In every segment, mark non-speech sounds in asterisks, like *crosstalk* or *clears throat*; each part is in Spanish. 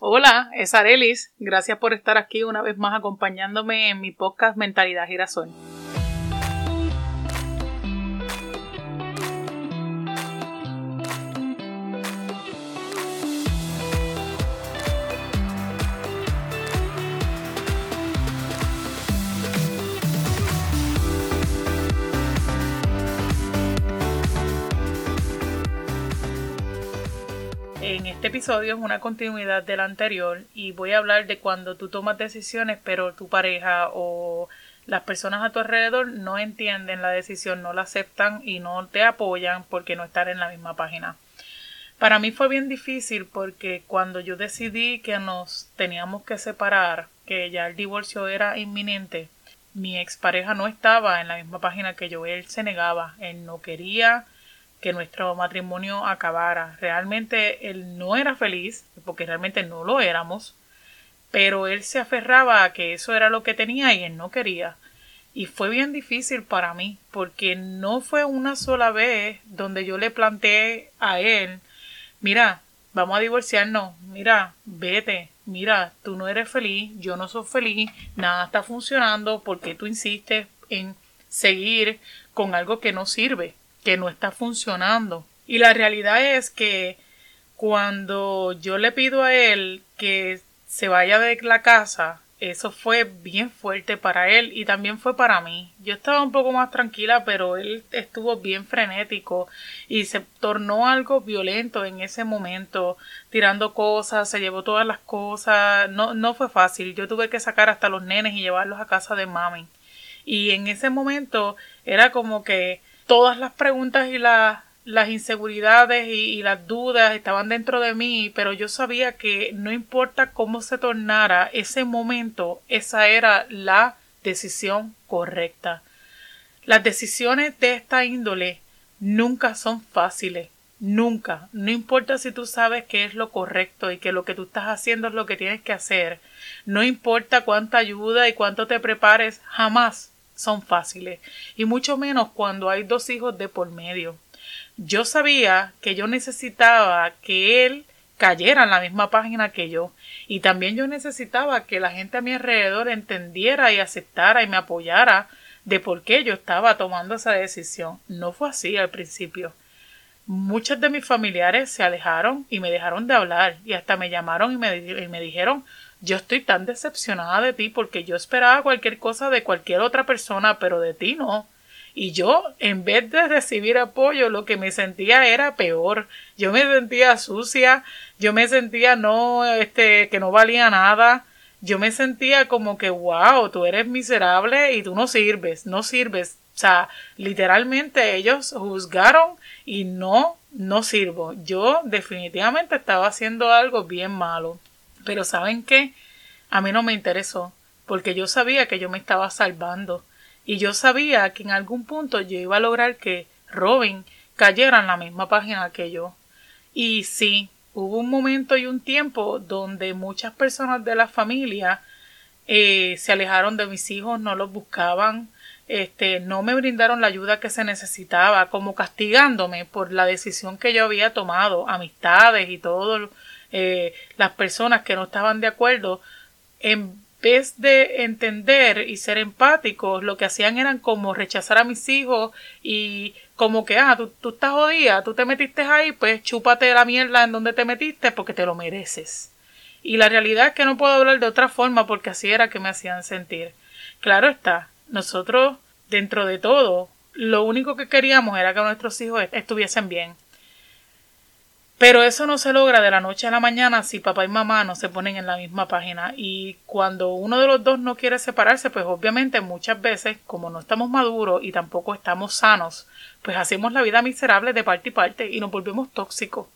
Hola, es Arelis. Gracias por estar aquí una vez más acompañándome en mi podcast Mentalidad Girasol. En este episodio es una continuidad del anterior y voy a hablar de cuando tú tomas decisiones pero tu pareja o las personas a tu alrededor no entienden la decisión, no la aceptan y no te apoyan porque no están en la misma página. Para mí fue bien difícil porque cuando yo decidí que nos teníamos que separar, que ya el divorcio era inminente, mi expareja no estaba en la misma página que yo, él se negaba, él no quería, que nuestro matrimonio acabara. Realmente él no era feliz, porque realmente no lo éramos, pero él se aferraba a que eso era lo que tenía y él no quería. Y fue bien difícil para mí, porque no fue una sola vez donde yo le planteé a él, mira, vamos a divorciarnos, mira, vete, mira, tú no eres feliz, yo no soy feliz, nada está funcionando porque tú insistes en seguir con algo que no sirve que no está funcionando. Y la realidad es que cuando yo le pido a él que se vaya de la casa, eso fue bien fuerte para él y también fue para mí. Yo estaba un poco más tranquila, pero él estuvo bien frenético y se tornó algo violento en ese momento, tirando cosas, se llevó todas las cosas. No, no fue fácil. Yo tuve que sacar hasta los nenes y llevarlos a casa de mami. Y en ese momento era como que todas las preguntas y las inseguridades y, las dudas estaban dentro de mí, pero yo sabía que no importa cómo se tornara ese momento, esa era la decisión correcta. Las decisiones de esta índole nunca son fáciles, nunca. No importa si tú sabes que es lo correcto y que lo que tú estás haciendo es lo que tienes que hacer. No importa cuánta ayuda y cuánto te prepares, jamás son fáciles, y mucho menos cuando hay dos hijos de por medio. Yo sabía que yo necesitaba que él cayera en la misma página que yo, y también yo necesitaba que la gente a mi alrededor entendiera y aceptara y me apoyara de por qué yo estaba tomando esa decisión. No fue así al principio. Muchos de mis familiares se alejaron y me dejaron de hablar y hasta me llamaron y me, y me dijeron yo estoy tan decepcionada de ti porque yo esperaba cualquier cosa de cualquier otra persona, pero de ti no. Y yo, en vez de recibir apoyo, lo que me sentía era peor. Yo me sentía sucia, yo me sentía no, este, que no valía nada. Yo me sentía como que, wow, tú eres miserable y tú no sirves, no sirves. O sea, literalmente ellos juzgaron y no, no sirvo. Yo definitivamente estaba haciendo algo bien malo. Pero ¿saben qué? A mí no me interesó, porque yo sabía que yo me estaba salvando, y yo sabía que en algún punto yo iba a lograr que Robin cayera en la misma página que yo. Y sí, hubo un momento y un tiempo donde muchas personas de la familia eh, se alejaron de mis hijos, no los buscaban, este, no me brindaron la ayuda que se necesitaba, como castigándome por la decisión que yo había tomado, amistades y todo eh, las personas que no estaban de acuerdo, en vez de entender y ser empáticos, lo que hacían eran como rechazar a mis hijos y como que, ah, tú, tú estás jodida, tú te metiste ahí, pues chúpate la mierda en donde te metiste porque te lo mereces. Y la realidad es que no puedo hablar de otra forma porque así era que me hacían sentir. Claro está, nosotros, dentro de todo, lo único que queríamos era que nuestros hijos estuviesen bien. Pero eso no se logra de la noche a la mañana si papá y mamá no se ponen en la misma página. Y cuando uno de los dos no quiere separarse, pues obviamente muchas veces, como no estamos maduros y tampoco estamos sanos, pues hacemos la vida miserable de parte y parte y nos volvemos tóxicos.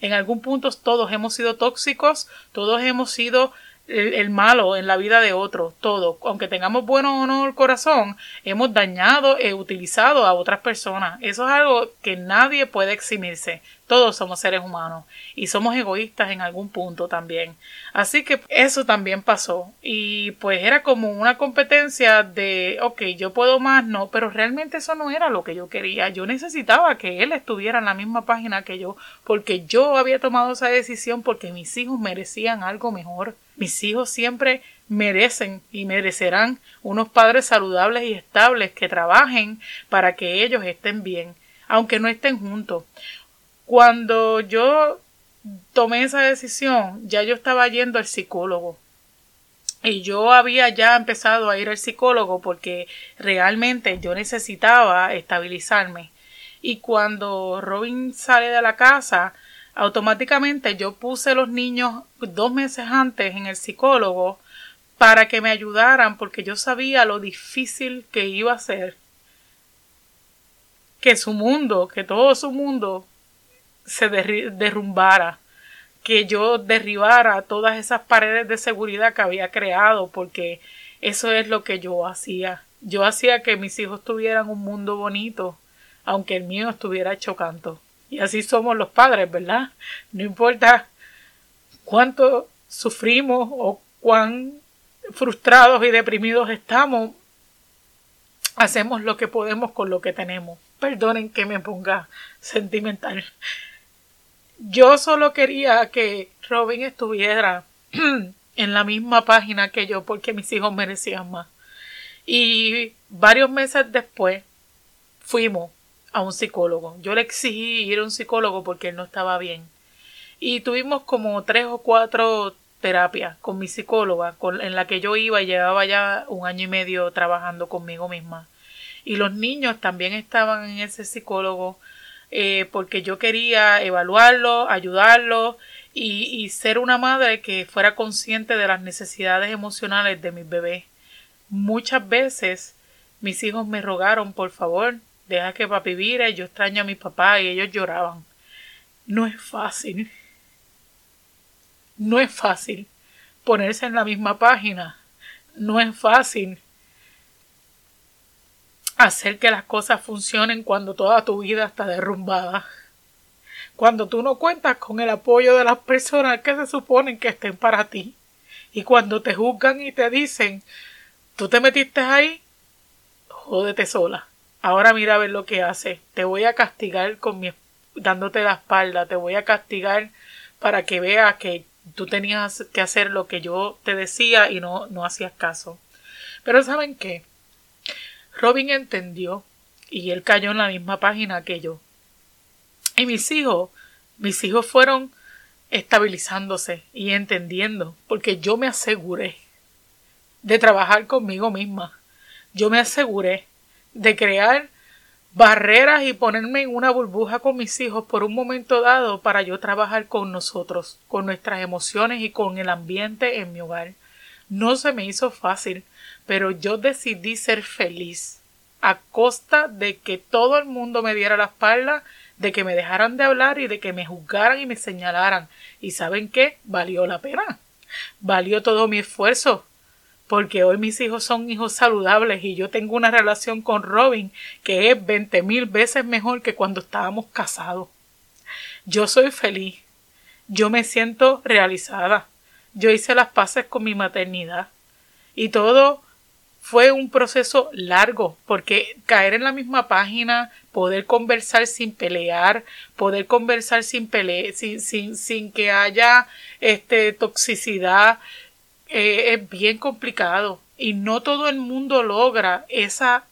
En algún punto todos hemos sido tóxicos, todos hemos sido el, malo en la vida de otros, todo. Aunque tengamos bueno o no el corazón, hemos dañado e utilizado a otras personas. Eso es algo que nadie puede eximirse. Todos somos seres humanos y somos egoístas en algún punto también. Así que eso también pasó. Y pues era como una competencia de, ok, yo puedo más, no, pero realmente eso no era lo que yo quería. Yo necesitaba que él estuviera en la misma página que yo porque yo había tomado esa decisión porque mis hijos merecían algo mejor. Mis hijos siempre merecen y merecerán unos padres saludables y estables que trabajen para que ellos estén bien, aunque no estén juntos. Cuando yo tomé esa decisión, ya yo estaba yendo al psicólogo. Y yo había ya empezado a ir al psicólogo porque realmente yo necesitaba estabilizarme. Y cuando Robin sale de la casa, automáticamente yo puse los niños dos meses antes en el psicólogo para que me ayudaran porque yo sabía lo difícil que iba a ser que su mundo, que todo su mundo se derrumbara, que yo derribara todas esas paredes de seguridad que había creado, porque eso es lo que yo hacía. Yo hacía que mis hijos tuvieran un mundo bonito, aunque el mío estuviera hecho canto. Y así somos los padres, ¿verdad? No importa cuánto sufrimos o cuán frustrados y deprimidos estamos, hacemos lo que podemos con lo que tenemos. Perdonen que me ponga sentimental. Yo solo quería que Robin estuviera *clears throat* en la misma página que yo porque mis hijos merecían más. Y varios meses después fuimos a un psicólogo. Yo le exigí ir a un psicólogo porque él no estaba bien. Y tuvimos como tres o cuatro terapias con mi psicóloga, con, en la que yo iba y llevaba ya un año y medio trabajando conmigo misma. Y los niños también estaban en ese psicólogo eh, porque yo quería evaluarlo, ayudarlo y, y, ser una madre que fuera consciente de las necesidades emocionales de mis bebés. Muchas veces mis hijos me rogaron, por favor, deja que papi vire, yo extraño a mi papá y ellos lloraban. No es fácil. No es fácil ponerse en la misma página. No es fácil hacer que las cosas funcionen cuando toda tu vida está derrumbada. Cuando tú no cuentas con el apoyo de las personas que se suponen que estén para ti. Y cuando te juzgan y te dicen, tú te metiste ahí, jódete sola. Ahora mira a ver lo que hace. Te voy a castigar con mi dándote la espalda, te voy a castigar para que veas que tú tenías que hacer lo que yo te decía y no, no hacías caso. Pero ¿saben qué? Robin entendió y él cayó en la misma página que yo. Y mis hijos, mis hijos fueron estabilizándose y entendiendo, porque yo me aseguré de trabajar conmigo misma. Yo me aseguré de crear barreras y ponerme en una burbuja con mis hijos por un momento dado para yo trabajar con nosotros, con nuestras emociones y con el ambiente en mi hogar. No se me hizo fácil, pero yo decidí ser feliz a costa de que todo el mundo me diera la espalda, de que me dejaran de hablar y de que me juzgaran y me señalaran. ¿Y saben qué? Valió la pena. Valió todo mi esfuerzo. Porque hoy mis hijos son hijos saludables y yo tengo una relación con Robin que es veinte mil veces mejor que cuando estábamos casados. Yo soy feliz. Yo me siento realizada. Yo hice las paces con mi maternidad. Y todo fue un proceso largo, porque caer en la misma página, poder conversar sin pelear, poder conversar sin pele sin, sin, sin que haya este toxicidad, eh, es bien complicado. Y no todo el mundo logra esa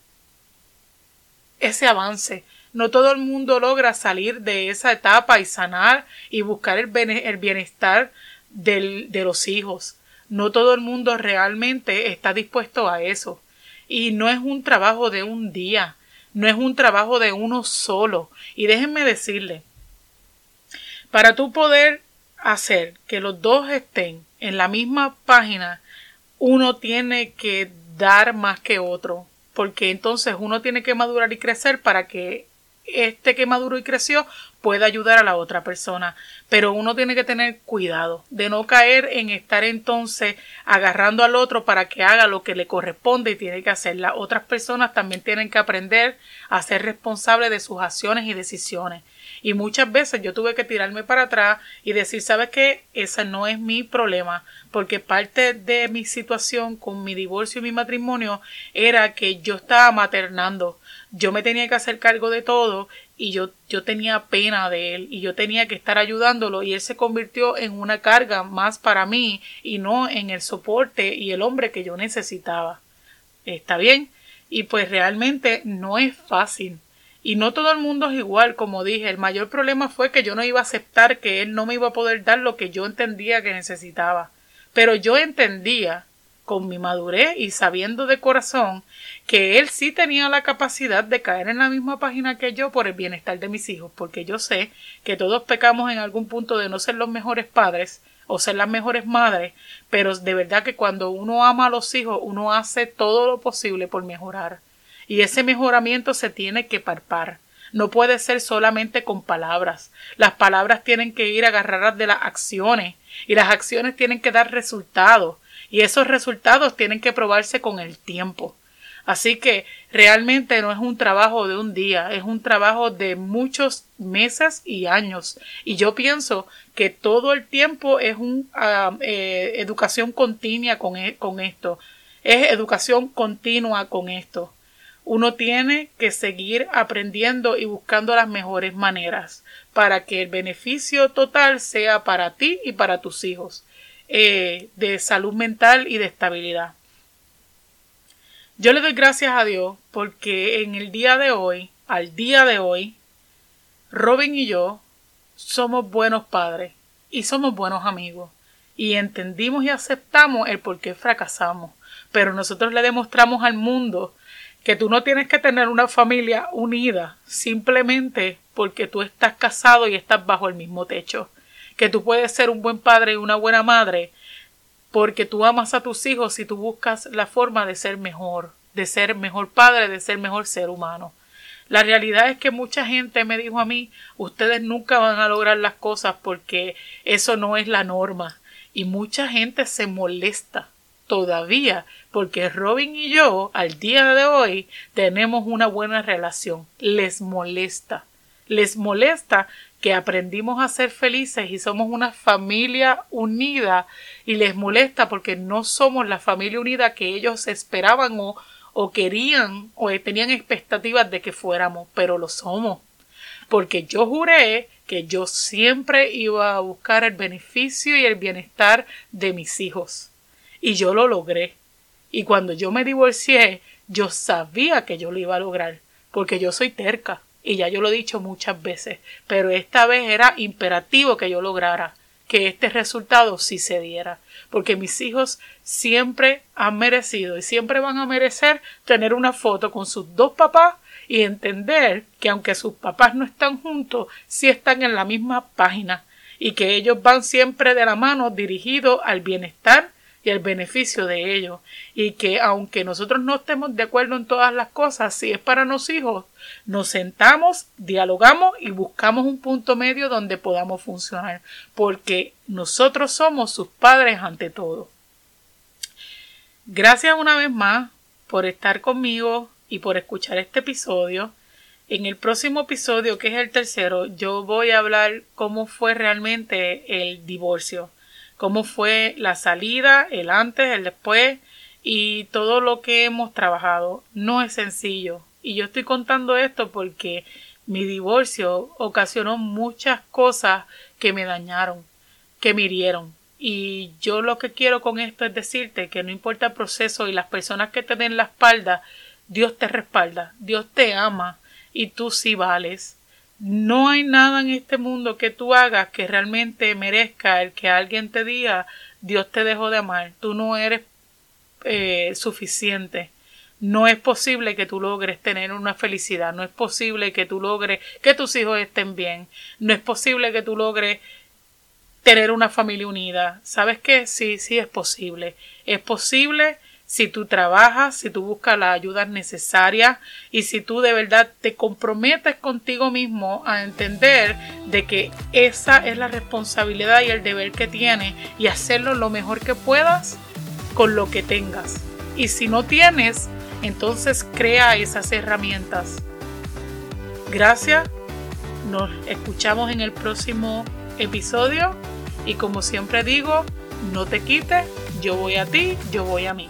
ese avance. No todo el mundo logra salir de esa etapa y sanar y buscar el, bienestar del, de los hijos. No todo el mundo realmente está dispuesto a eso. Y no es un trabajo de un día, no es un trabajo de uno solo. Y déjenme decirle, para tú poder hacer que los dos estén en la misma página, uno tiene que dar más que otro, porque entonces uno tiene que madurar y crecer para que este que maduró y creció pueda ayudar a la otra persona. Pero uno tiene que tener cuidado de no caer en estar entonces agarrando al otro para que haga lo que le corresponde y tiene que hacer. Las otras personas también tienen que aprender a ser responsables de sus acciones y decisiones. Y muchas veces yo tuve que tirarme para atrás y decir, ¿sabes qué? Ese no es mi problema, porque parte de mi situación con mi divorcio y mi matrimonio era que yo estaba maternando. Yo me tenía que hacer cargo de todo y yo, yo tenía pena de él y yo tenía que estar ayudándolo y él se convirtió en una carga más para mí y no en el soporte y el hombre que yo necesitaba. ¿Está bien? Y pues realmente no es fácil. Y no todo el mundo es igual, como dije. El mayor problema fue que yo no iba a aceptar que él no me iba a poder dar lo que yo entendía que necesitaba. Pero yo entendía, con mi madurez y sabiendo de corazón, que él sí tenía la capacidad de caer en la misma página que yo por el bienestar de mis hijos, porque yo sé que todos pecamos en algún punto de no ser los mejores padres o ser las mejores madres, pero de verdad que cuando uno ama a los hijos, uno hace todo lo posible por mejorar. Y ese mejoramiento se tiene que parpar. No puede ser solamente con palabras. Las palabras tienen que ir agarradas de las acciones y las acciones tienen que dar resultados y esos resultados tienen que probarse con el tiempo. Así que realmente no es un trabajo de un día, es un trabajo de muchos meses y años. Y yo pienso que todo el tiempo es una ah, eh, educación continua con, e, con esto. Es educación continua con esto. Uno tiene que seguir aprendiendo y buscando las mejores maneras para que el beneficio total sea para ti y para tus hijos eh, de salud mental y de estabilidad. Yo le doy gracias a Dios porque en el día de hoy, al día de hoy, Robin y yo somos buenos padres y somos buenos amigos y entendimos y aceptamos el por qué fracasamos, pero nosotros le demostramos al mundo que tú no tienes que tener una familia unida simplemente porque tú estás casado y estás bajo el mismo techo, que tú puedes ser un buen padre y una buena madre porque tú amas a tus hijos y tú buscas la forma de ser mejor, de ser mejor padre, de ser mejor ser humano. La realidad es que mucha gente me dijo a mí, ustedes nunca van a lograr las cosas porque eso no es la norma. Y mucha gente se molesta todavía porque Robin y yo al día de hoy tenemos una buena relación. Les molesta. Les molesta que aprendimos a ser felices y somos una familia unida y les molesta porque no somos la familia unida que ellos esperaban o, o querían o tenían expectativas de que fuéramos, pero lo somos. Porque yo juré que yo siempre iba a buscar el beneficio y el bienestar de mis hijos. Y yo lo logré. Y cuando yo me divorcié, yo sabía que yo lo iba a lograr, porque yo soy terca y ya yo lo he dicho muchas veces, pero esta vez era imperativo que yo lograra que este resultado sí se diera, porque mis hijos siempre han merecido y siempre van a merecer tener una foto con sus dos papás y entender que aunque sus papás no están juntos, sí están en la misma página y que ellos van siempre de la mano dirigidos al bienestar y el beneficio de ellos. Y que aunque nosotros no estemos de acuerdo en todas las cosas, si es para los hijos, nos sentamos, dialogamos y buscamos un punto medio donde podamos funcionar. Porque nosotros somos sus padres ante todo. Gracias una vez más por estar conmigo y por escuchar este episodio. En el próximo episodio, que es el tercero, yo voy a hablar cómo fue realmente el divorcio cómo fue la salida, el antes, el después y todo lo que hemos trabajado. No es sencillo. Y yo estoy contando esto porque mi divorcio ocasionó muchas cosas que me dañaron, que me hirieron. Y yo lo que quiero con esto es decirte que no importa el proceso y las personas que te den la espalda, Dios te respalda, Dios te ama y tú sí vales. No hay nada en este mundo que tú hagas que realmente merezca el que alguien te diga Dios te dejó de amar, tú no eres eh, suficiente. No es posible que tú logres tener una felicidad, no es posible que tú logres que tus hijos estén bien, no es posible que tú logres tener una familia unida. ¿Sabes qué? Sí, sí es posible. Es posible si tú trabajas, si tú buscas la ayuda necesaria y si tú de verdad te comprometes contigo mismo a entender de que esa es la responsabilidad y el deber que tienes y hacerlo lo mejor que puedas con lo que tengas. Y si no tienes, entonces crea esas herramientas. Gracias Nos escuchamos en el próximo episodio y como siempre digo, no te quites, yo voy a ti, yo voy a mí.